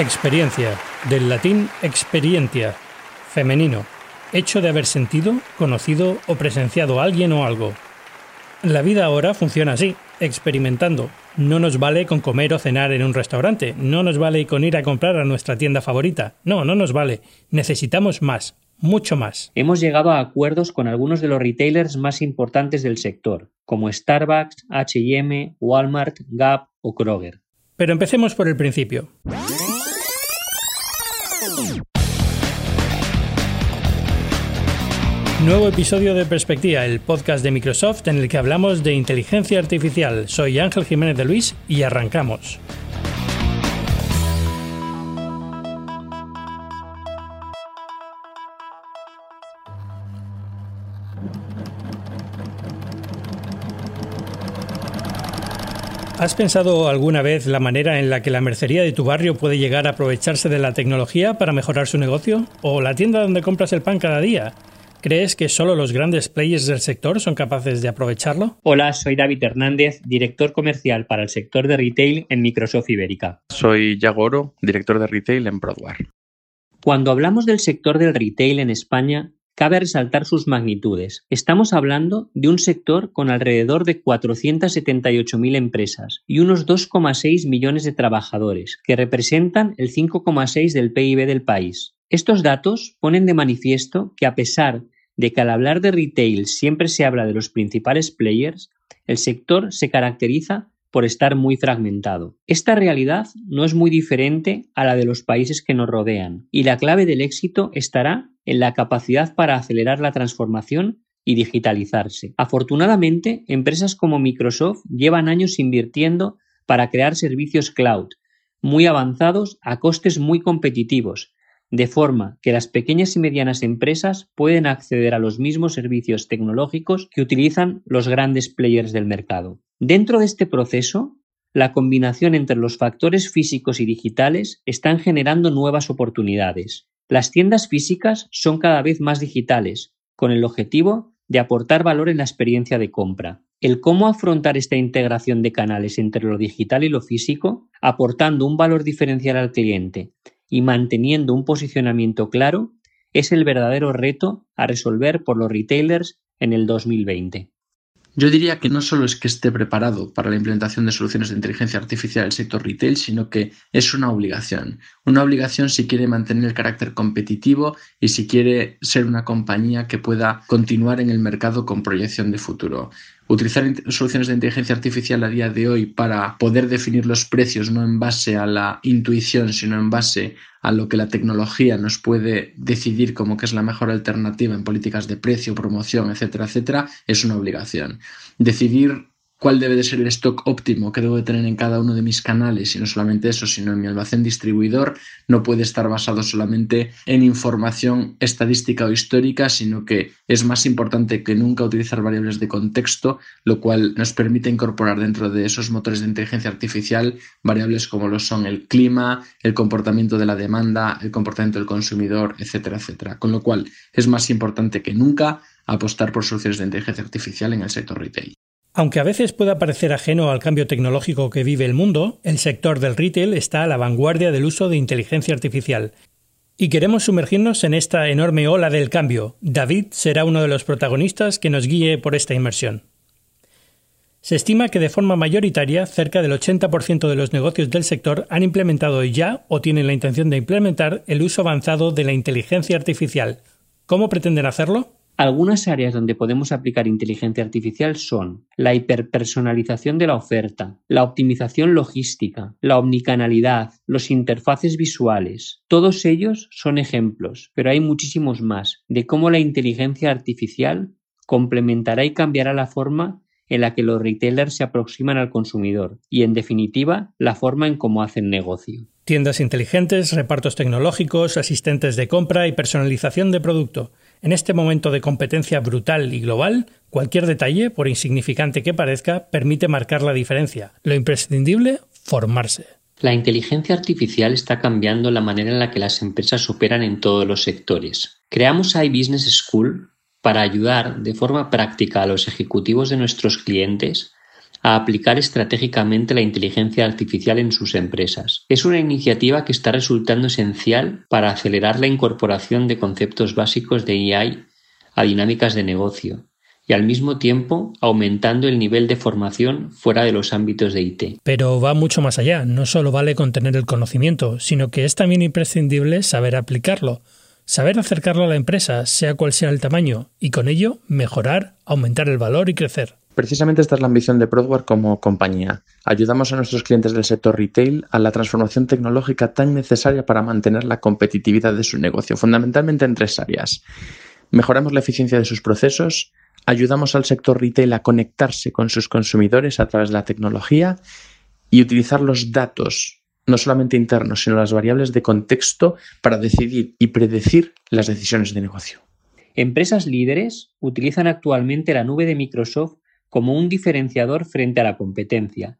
Experiencia, del latín experientia, femenino, hecho de haber sentido, conocido o presenciado a alguien o algo. La vida ahora funciona así, experimentando. No nos vale con comer o cenar en un restaurante, no nos vale con ir a comprar a nuestra tienda favorita, no, no nos vale. Necesitamos más, mucho más. Hemos llegado a acuerdos con algunos de los retailers más importantes del sector, como Starbucks, HM, Walmart, Gap o Kroger. Pero empecemos por el principio. Nuevo episodio de Perspectiva, el podcast de Microsoft en el que hablamos de inteligencia artificial. Soy Ángel Jiménez de Luis y arrancamos. ¿Has pensado alguna vez la manera en la que la mercería de tu barrio puede llegar a aprovecharse de la tecnología para mejorar su negocio? ¿O la tienda donde compras el pan cada día? ¿Crees que solo los grandes players del sector son capaces de aprovecharlo? Hola, soy David Hernández, director comercial para el sector de retail en Microsoft Ibérica. Soy Yagoro, director de retail en Broadware. Cuando hablamos del sector del retail en España, cabe resaltar sus magnitudes. Estamos hablando de un sector con alrededor de 478.000 empresas y unos 2,6 millones de trabajadores, que representan el 5,6 del PIB del país. Estos datos ponen de manifiesto que a pesar de que al hablar de retail siempre se habla de los principales players, el sector se caracteriza por estar muy fragmentado. Esta realidad no es muy diferente a la de los países que nos rodean, y la clave del éxito estará en la capacidad para acelerar la transformación y digitalizarse. Afortunadamente, empresas como Microsoft llevan años invirtiendo para crear servicios cloud muy avanzados a costes muy competitivos de forma que las pequeñas y medianas empresas pueden acceder a los mismos servicios tecnológicos que utilizan los grandes players del mercado. Dentro de este proceso, la combinación entre los factores físicos y digitales están generando nuevas oportunidades. Las tiendas físicas son cada vez más digitales, con el objetivo de aportar valor en la experiencia de compra. El cómo afrontar esta integración de canales entre lo digital y lo físico, aportando un valor diferencial al cliente y manteniendo un posicionamiento claro es el verdadero reto a resolver por los retailers en el 2020. Yo diría que no solo es que esté preparado para la implementación de soluciones de inteligencia artificial en el sector retail, sino que es una obligación. Una obligación si quiere mantener el carácter competitivo y si quiere ser una compañía que pueda continuar en el mercado con proyección de futuro. Utilizar soluciones de inteligencia artificial a día de hoy para poder definir los precios no en base a la intuición, sino en base a lo que la tecnología nos puede decidir como que es la mejor alternativa en políticas de precio, promoción, etcétera, etcétera, es una obligación. Decidir cuál debe de ser el stock óptimo que debo de tener en cada uno de mis canales y no solamente eso, sino en mi almacén distribuidor, no puede estar basado solamente en información estadística o histórica, sino que es más importante que nunca utilizar variables de contexto, lo cual nos permite incorporar dentro de esos motores de inteligencia artificial variables como lo son el clima, el comportamiento de la demanda, el comportamiento del consumidor, etcétera, etcétera. Con lo cual es más importante que nunca apostar por soluciones de inteligencia artificial en el sector retail. Aunque a veces pueda parecer ajeno al cambio tecnológico que vive el mundo, el sector del retail está a la vanguardia del uso de inteligencia artificial. Y queremos sumergirnos en esta enorme ola del cambio. David será uno de los protagonistas que nos guíe por esta inmersión. Se estima que de forma mayoritaria cerca del 80% de los negocios del sector han implementado ya o tienen la intención de implementar el uso avanzado de la inteligencia artificial. ¿Cómo pretenden hacerlo? Algunas áreas donde podemos aplicar inteligencia artificial son la hiperpersonalización de la oferta, la optimización logística, la omnicanalidad, los interfaces visuales. Todos ellos son ejemplos, pero hay muchísimos más de cómo la inteligencia artificial complementará y cambiará la forma en la que los retailers se aproximan al consumidor y, en definitiva, la forma en cómo hacen negocio. Tiendas inteligentes, repartos tecnológicos, asistentes de compra y personalización de producto. En este momento de competencia brutal y global, cualquier detalle, por insignificante que parezca, permite marcar la diferencia. Lo imprescindible, formarse. La inteligencia artificial está cambiando la manera en la que las empresas operan en todos los sectores. Creamos iBusiness School para ayudar de forma práctica a los ejecutivos de nuestros clientes a aplicar estratégicamente la inteligencia artificial en sus empresas. Es una iniciativa que está resultando esencial para acelerar la incorporación de conceptos básicos de AI a dinámicas de negocio y al mismo tiempo aumentando el nivel de formación fuera de los ámbitos de IT. Pero va mucho más allá, no solo vale con tener el conocimiento, sino que es también imprescindible saber aplicarlo, saber acercarlo a la empresa, sea cual sea el tamaño, y con ello mejorar, aumentar el valor y crecer. Precisamente esta es la ambición de Prodware como compañía. Ayudamos a nuestros clientes del sector retail a la transformación tecnológica tan necesaria para mantener la competitividad de su negocio, fundamentalmente en tres áreas. Mejoramos la eficiencia de sus procesos, ayudamos al sector retail a conectarse con sus consumidores a través de la tecnología y utilizar los datos, no solamente internos, sino las variables de contexto para decidir y predecir las decisiones de negocio. Empresas líderes utilizan actualmente la nube de Microsoft como un diferenciador frente a la competencia,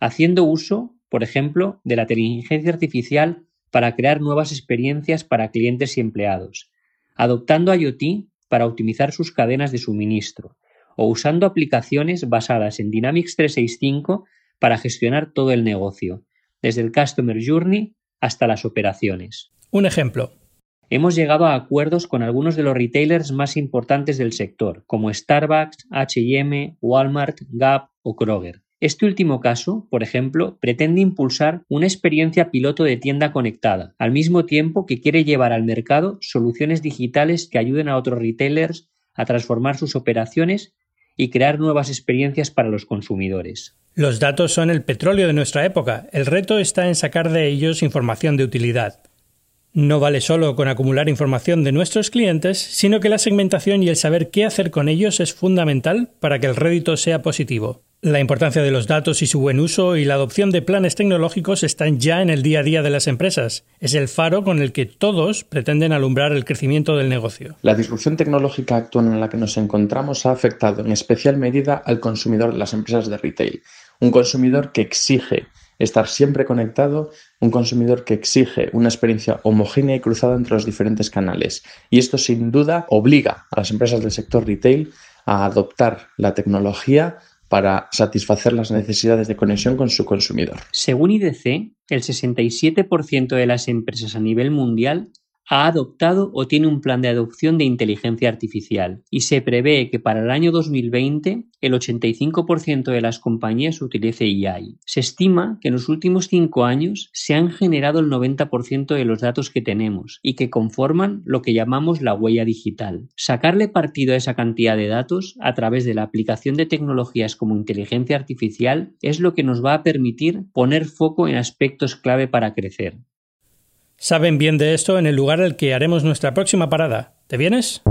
haciendo uso, por ejemplo, de la inteligencia artificial para crear nuevas experiencias para clientes y empleados, adoptando IoT para optimizar sus cadenas de suministro o usando aplicaciones basadas en Dynamics 365 para gestionar todo el negocio, desde el Customer Journey hasta las operaciones. Un ejemplo. Hemos llegado a acuerdos con algunos de los retailers más importantes del sector, como Starbucks, HM, Walmart, Gap o Kroger, este último caso, por ejemplo, pretende impulsar una experiencia piloto de tienda conectada, al mismo tiempo que quiere llevar al mercado soluciones digitales que ayuden a otros retailers a transformar sus operaciones y crear nuevas experiencias para los consumidores. Los datos son el petróleo de nuestra época. El reto está en sacar de ellos información de utilidad. No vale solo con acumular información de nuestros clientes, sino que la segmentación y el saber qué hacer con ellos es fundamental para que el rédito sea positivo. La importancia de los datos y su buen uso y la adopción de planes tecnológicos están ya en el día a día de las empresas. Es el faro con el que todos pretenden alumbrar el crecimiento del negocio. La disrupción tecnológica actual en la que nos encontramos ha afectado en especial medida al consumidor de las empresas de retail. Un consumidor que exige estar siempre conectado, un consumidor que exige una experiencia homogénea y cruzada entre los diferentes canales. Y esto sin duda obliga a las empresas del sector retail a adoptar la tecnología para satisfacer las necesidades de conexión con su consumidor. Según IDC, el 67% de las empresas a nivel mundial ha adoptado o tiene un plan de adopción de inteligencia artificial y se prevé que para el año 2020 el 85% de las compañías utilice AI. Se estima que en los últimos cinco años se han generado el 90% de los datos que tenemos y que conforman lo que llamamos la huella digital. Sacarle partido a esa cantidad de datos a través de la aplicación de tecnologías como inteligencia artificial es lo que nos va a permitir poner foco en aspectos clave para crecer saben bien de esto en el lugar al que haremos nuestra próxima parada. ¿Te vienes?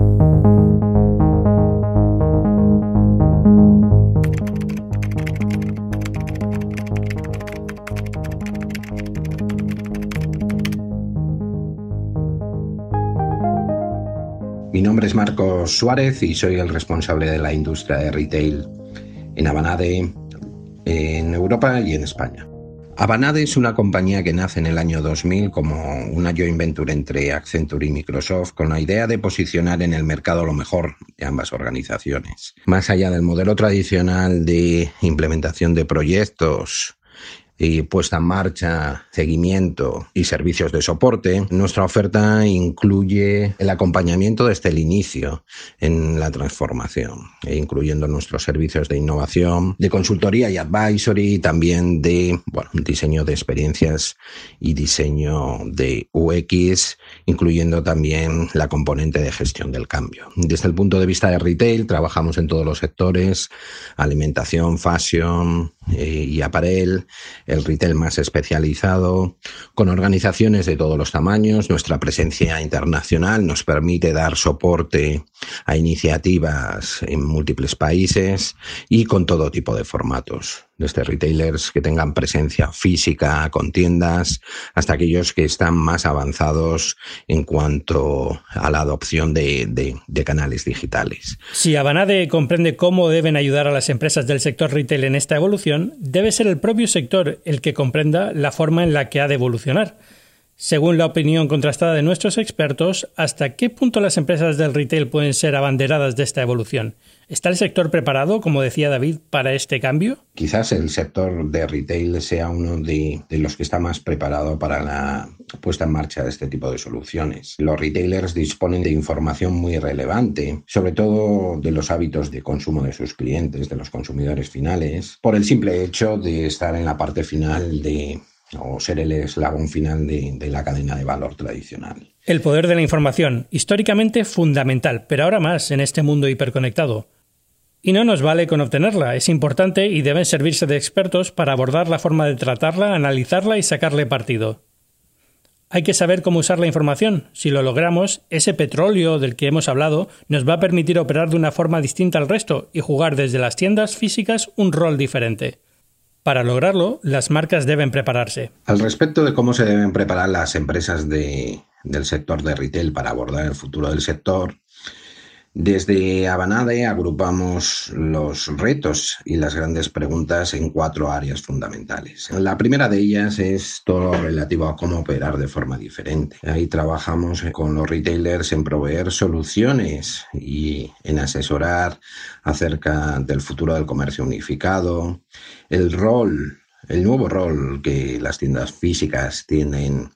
Mi nombre es Marcos Suárez y soy el responsable de la industria de retail en Abanade, en Europa y en España. Avanade es una compañía que nace en el año 2000 como una joint venture entre Accenture y Microsoft con la idea de posicionar en el mercado lo mejor de ambas organizaciones. Más allá del modelo tradicional de implementación de proyectos y puesta en marcha, seguimiento y servicios de soporte, nuestra oferta incluye el acompañamiento desde el inicio en la transformación, e incluyendo nuestros servicios de innovación, de consultoría y advisory, y también de bueno, diseño de experiencias y diseño de UX, incluyendo también la componente de gestión del cambio. Desde el punto de vista de retail, trabajamos en todos los sectores, alimentación, fashion eh, y aparel, el retail más especializado, con organizaciones de todos los tamaños. Nuestra presencia internacional nos permite dar soporte a iniciativas en múltiples países y con todo tipo de formatos desde retailers que tengan presencia física con tiendas hasta aquellos que están más avanzados en cuanto a la adopción de, de, canales digitales. Si Abanade comprende cómo deben ayudar a las empresas del sector retail en esta evolución, debe ser el propio sector el que comprenda la forma en la que ha de evolucionar. Según la opinión contrastada de nuestros expertos, ¿hasta qué punto las empresas del retail pueden ser abanderadas de esta evolución? ¿Está el sector preparado, como decía David, para este cambio? Quizás el sector de retail sea uno de, los que está más preparado para la puesta en marcha de este tipo de soluciones. Los retailers disponen de información muy relevante, sobre todo de los hábitos de consumo de sus clientes, de los consumidores finales, por el simple hecho de estar en la parte final de o ser el eslabón final de, la cadena de valor tradicional. El poder de la información, históricamente fundamental, pero ahora más en este mundo hiperconectado. Y no nos vale con obtenerla, es importante y deben servirse de expertos para abordar la forma de tratarla, analizarla y sacarle partido. Hay que saber cómo usar la información. Si lo logramos, ese petróleo del que hemos hablado nos va a permitir operar de una forma distinta al resto y jugar desde las tiendas físicas un rol diferente. Para lograrlo, las marcas deben prepararse. Al respecto de cómo se deben preparar las empresas del sector de retail para abordar el futuro del sector, desde Abanade agrupamos los retos y las grandes preguntas en cuatro áreas fundamentales. La primera de ellas es todo lo relativo a cómo operar de forma diferente. Ahí trabajamos con los retailers en proveer soluciones y en asesorar acerca del futuro del comercio unificado, el rol, el nuevo rol que las tiendas físicas tienen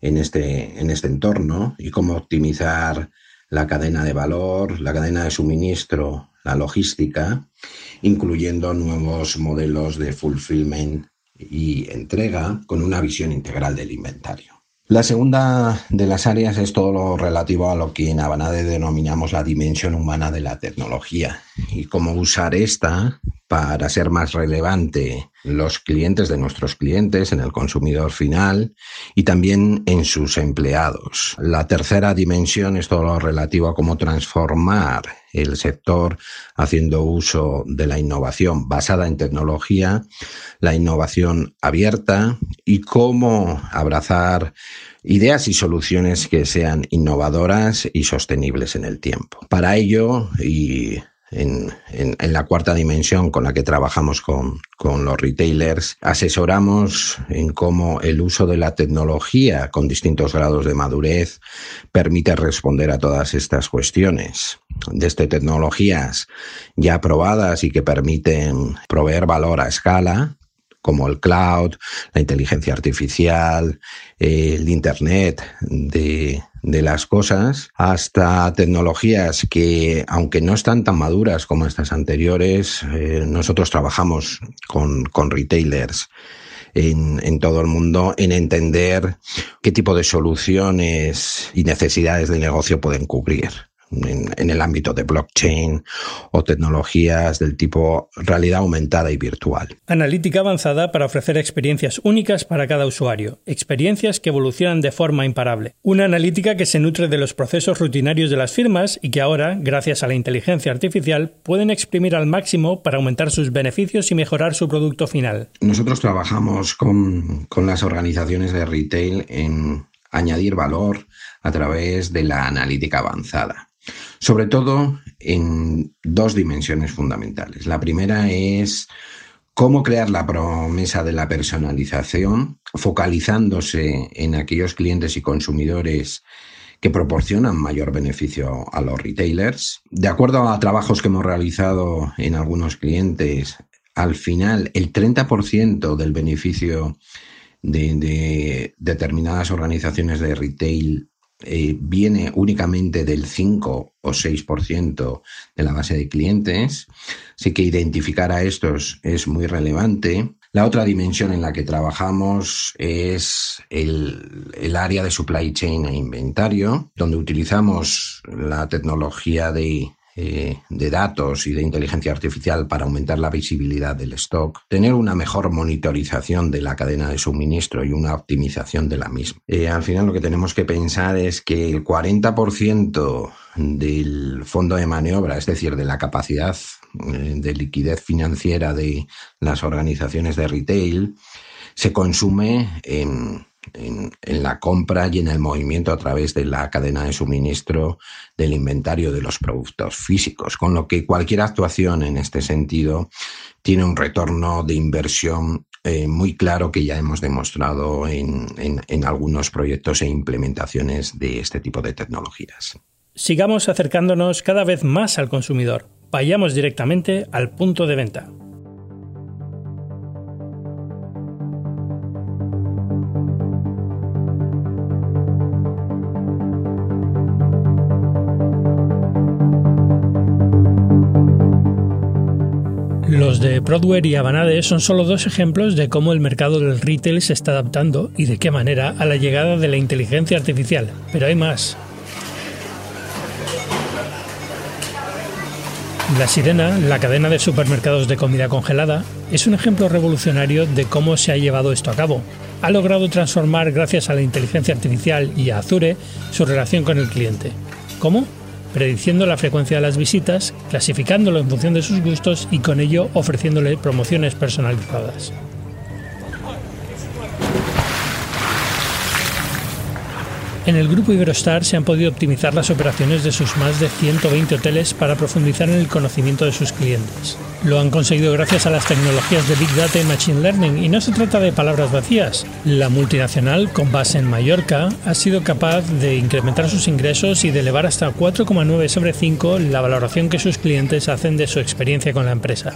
en este, en este entorno y cómo optimizar la cadena de valor, la cadena de suministro, la logística, incluyendo nuevos modelos de fulfillment y entrega con una visión integral del inventario. La segunda de las áreas es todo lo relativo a lo que en Abanade denominamos la dimensión humana de la tecnología y cómo usar esta para ser más relevante los clientes de nuestros clientes, en el consumidor final y también en sus empleados. La tercera dimensión es todo lo relativo a cómo transformar el sector haciendo uso de la innovación basada en tecnología, la innovación abierta y cómo abrazar ideas y soluciones que sean innovadoras y sostenibles en el tiempo. Para ello, y en, la cuarta dimensión con la que trabajamos con, con, los retailers, asesoramos en cómo el uso de la tecnología con distintos grados de madurez permite responder a todas estas cuestiones. Desde tecnologías ya aprobadas y que permiten proveer valor a escala, como el cloud, la inteligencia artificial, el Internet de, las cosas, hasta tecnologías que, aunque no están tan maduras como estas anteriores, eh, nosotros trabajamos con, retailers. En, en, todo el mundo en entender qué tipo de soluciones y necesidades de negocio pueden cubrir en, el ámbito de blockchain o tecnologías del tipo realidad aumentada y virtual. Analítica avanzada para ofrecer experiencias únicas para cada usuario, experiencias que evolucionan de forma imparable. Una analítica que se nutre de los procesos rutinarios de las firmas y que ahora, gracias a la inteligencia artificial, pueden exprimir al máximo para aumentar sus beneficios y mejorar su producto final. Nosotros trabajamos con, con las organizaciones de retail en añadir valor a través de la analítica avanzada sobre todo en dos dimensiones fundamentales. La primera es cómo crear la promesa de la personalización, focalizándose en aquellos clientes y consumidores que proporcionan mayor beneficio a los retailers. De acuerdo a trabajos que hemos realizado en algunos clientes, al final el 30% del beneficio de, determinadas organizaciones de retail eh, viene únicamente del 5 o 6% de la base de clientes, así que identificar a estos es muy relevante. La otra dimensión en la que trabajamos es el, el, área de supply chain e inventario, donde utilizamos la tecnología de eh, de datos y de inteligencia artificial para aumentar la visibilidad del stock, tener una mejor monitorización de la cadena de suministro y una optimización de la misma. Eh, al final lo que tenemos que pensar es que el 40% del fondo de maniobra, es decir, de la capacidad eh, de liquidez financiera de las organizaciones de retail, se consume en en, la compra y en el movimiento a través de la cadena de suministro del inventario de los productos físicos, con lo que cualquier actuación en este sentido tiene un retorno de inversión eh, muy claro que ya hemos demostrado en, en algunos proyectos e implementaciones de este tipo de tecnologías. Sigamos acercándonos cada vez más al consumidor. Vayamos directamente al punto de venta. Broadware y Avanade son solo dos ejemplos de cómo el mercado del retail se está adaptando y de qué manera a la llegada de la inteligencia artificial. Pero hay más. La Sirena, la cadena de supermercados de comida congelada, es un ejemplo revolucionario de cómo se ha llevado esto a cabo. Ha logrado transformar, gracias a la inteligencia artificial y a Azure, su relación con el cliente. ¿Cómo? Prediciendo la frecuencia de las visitas, clasificándolo en función de sus gustos y con ello ofreciéndole promociones personalizadas. En el grupo Iberostar se han podido optimizar las operaciones de sus más de 120 hoteles para profundizar en el conocimiento de sus clientes. Lo han conseguido gracias a las tecnologías de Big Data y Machine Learning y no se trata de palabras vacías. La multinacional, con base en Mallorca, ha sido capaz de incrementar sus ingresos y de elevar hasta 4,9 sobre 5 la valoración que sus clientes hacen de su experiencia con la empresa.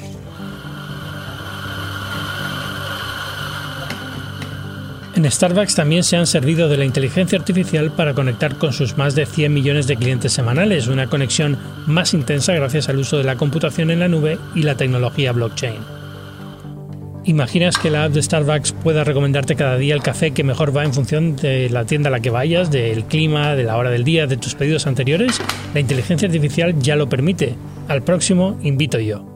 En Starbucks también se han servido de la inteligencia artificial para conectar con sus más de 100 millones de clientes semanales, una conexión más intensa gracias al uso de la computación en la nube y la tecnología blockchain. ¿Imaginas que la app de Starbucks pueda recomendarte cada día el café que mejor va en función de la tienda a la que vayas, del clima, de la hora del día, de tus pedidos anteriores? La inteligencia artificial ya lo permite. Al próximo invito yo.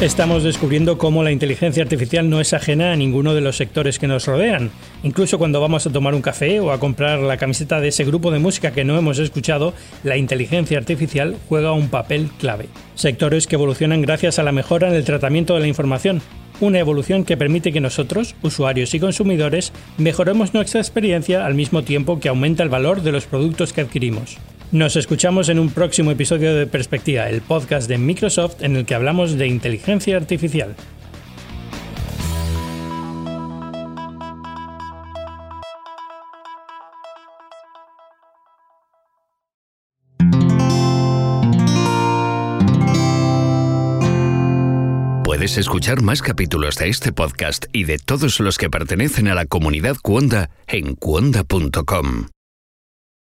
Estamos descubriendo cómo la inteligencia artificial no es ajena a ninguno de los sectores que nos rodean. Incluso cuando vamos a tomar un café o a comprar la camiseta de ese grupo de música que no hemos escuchado, la inteligencia artificial juega un papel clave. Sectores que evolucionan gracias a la mejora en el tratamiento de la información, una evolución que permite que nosotros, usuarios y consumidores, mejoremos nuestra experiencia al mismo tiempo que aumenta el valor de los productos que adquirimos. Nos escuchamos en un próximo episodio de Perspectiva, el podcast de Microsoft en el que hablamos de inteligencia artificial. Puedes escuchar más capítulos de este podcast y de todos los que pertenecen a la comunidad Cuonda en cuonda.com.